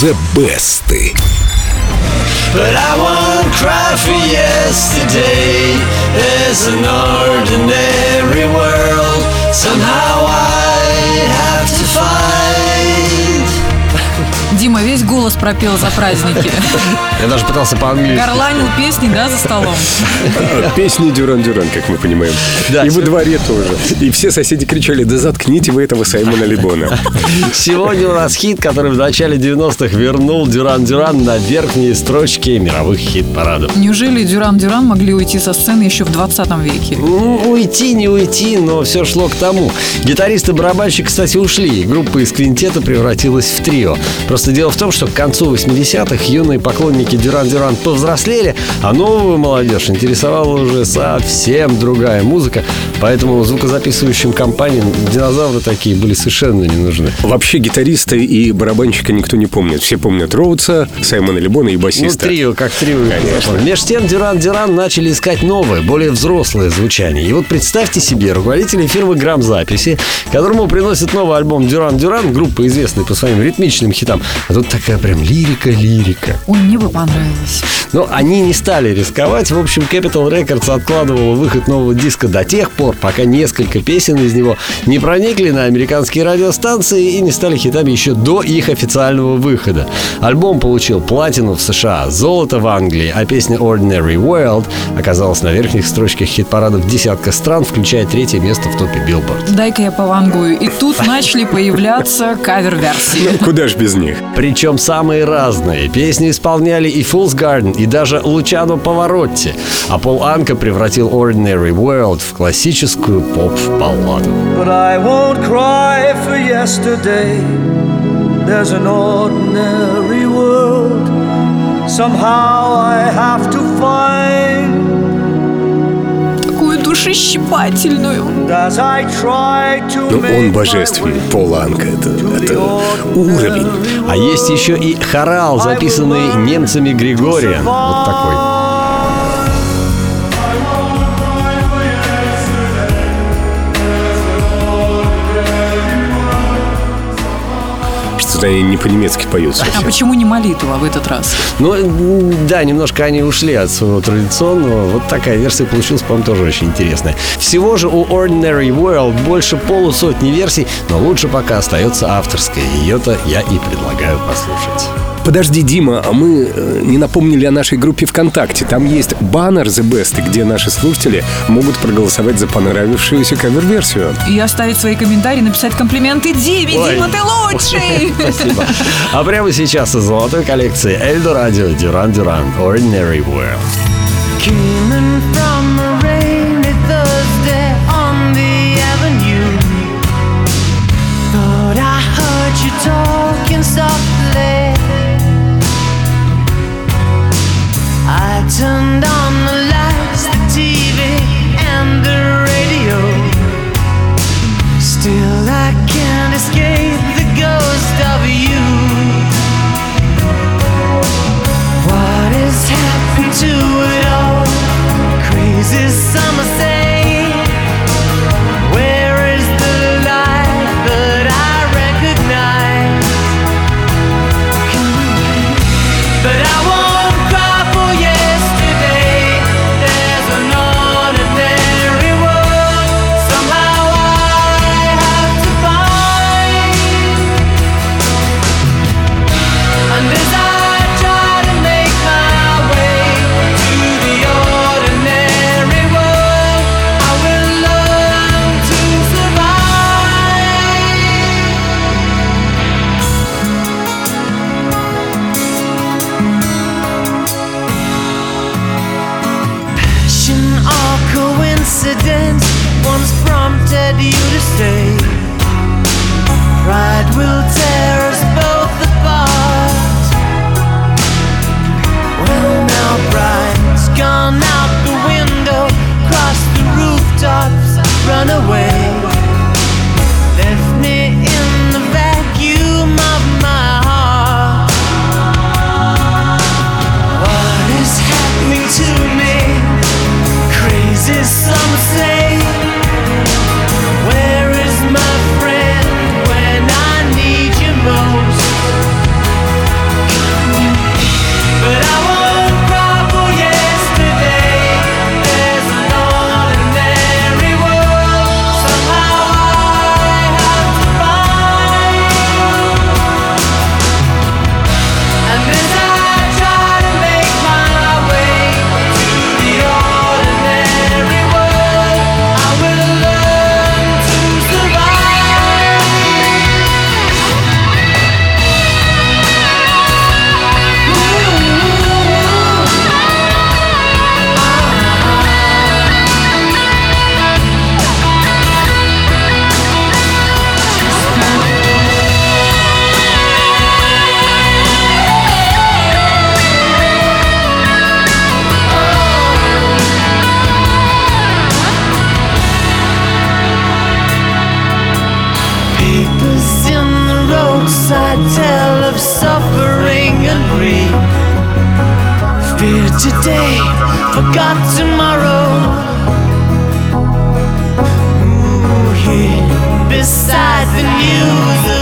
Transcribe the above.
The Best. But I won't cry for yesterday. There's an ordinary world. Somehow I весь голос пропел за праздники. Я даже пытался по-английски. Горланил песни, да, за столом? Песни Дюран-Дюран, как мы понимаем. Да, и во дворе тоже. И все соседи кричали, да заткните вы этого Саймона Либона. Сегодня у нас хит, который в начале 90-х вернул Дюран-Дюран на верхние строчки мировых хит-парадов. Неужели Дюран-Дюран могли уйти со сцены еще в 20 веке? Ну, уйти, не уйти, но все шло к тому. Гитарист и барабанщик, кстати, ушли, группа из квинтета превратилась в трио. Просто дело в том, что к концу 80-х юные поклонники Дюран-Дюран повзрослели, а новую молодежь интересовала уже совсем другая музыка, поэтому звукозаписывающим компаниям динозавры такие были совершенно не нужны. Вообще гитариста и барабанщика никто не помнит. Все помнят Роудса, Саймона Либона и Ну, басиста. трио, как трио. Конечно. Меж тем Дюран-Дюран начали искать новое, более взрослое звучание. И вот представьте себе, руководители фирмы Грамзаписи, которому приносит новый альбом Дюран-Дюран, группа, известная по своим ритмичным хитам. А тут такая прям лирика-лирика. Ой, мне бы понравилось. Но они не стали рисковать. В общем, Capital Records откладывала выход нового диска до тех пор, пока несколько песен из него не проникли на американские радиостанции и не стали хитами еще до их официального выхода. Альбом получил платину в США, золото в Англии, а песня Ordinary World оказалась на верхних строчках хит-парадов десятка стран, включая третье место в топе Billboard. Дай-ка я повангую. И тут начали появляться кавер-версии. Куда ж без них? Причем самые разные. Песни исполняли и Fool's Garden, и даже Лучано Поворотти. А Пол Анка превратил Ordinary World в классическую поп-балладу. There's an ordinary world. Somehow I have to find. Душещипательную. Ну, make он божественный. Пол Анка. Это, это уровень. А есть еще и хорал, записанный немцами Григориан. Вот такой. Что-то они не по-немецки поют А совсем. почему не молитва в этот раз? Ну, да, немножко они ушли от своего традиционного. Вот такая версия получилась, по-моему, тоже очень интересная. Всего же у Ordinary World больше полусотни версий, но лучше пока остается авторская. Ее-то я и предлагаю послушать. Подожди, Дима, а мы э, не напомнили о нашей группе ВКонтакте. Там есть баннер The Best, где наши слушатели могут проголосовать за понравившуюся кавер-версию. И оставить свои комментарии, написать комплименты Диме. Ой. Дима, ты лучший! Спасибо. А прямо сейчас из золотой коллекции Эльдо Радио Дюран Дюран Ordinary World. Came in from a rainy Thursday on the avenue. Thought I heard you talking softly. I turned on the lights, the TV, and the radio. Still, I can't escape ghost of you. Prompted you to stay. Pride will tear us both apart. Well, now pride's gone out the window, cross the rooftops, run away. Disappeared today, forgot tomorrow. Ooh, here Beside the news.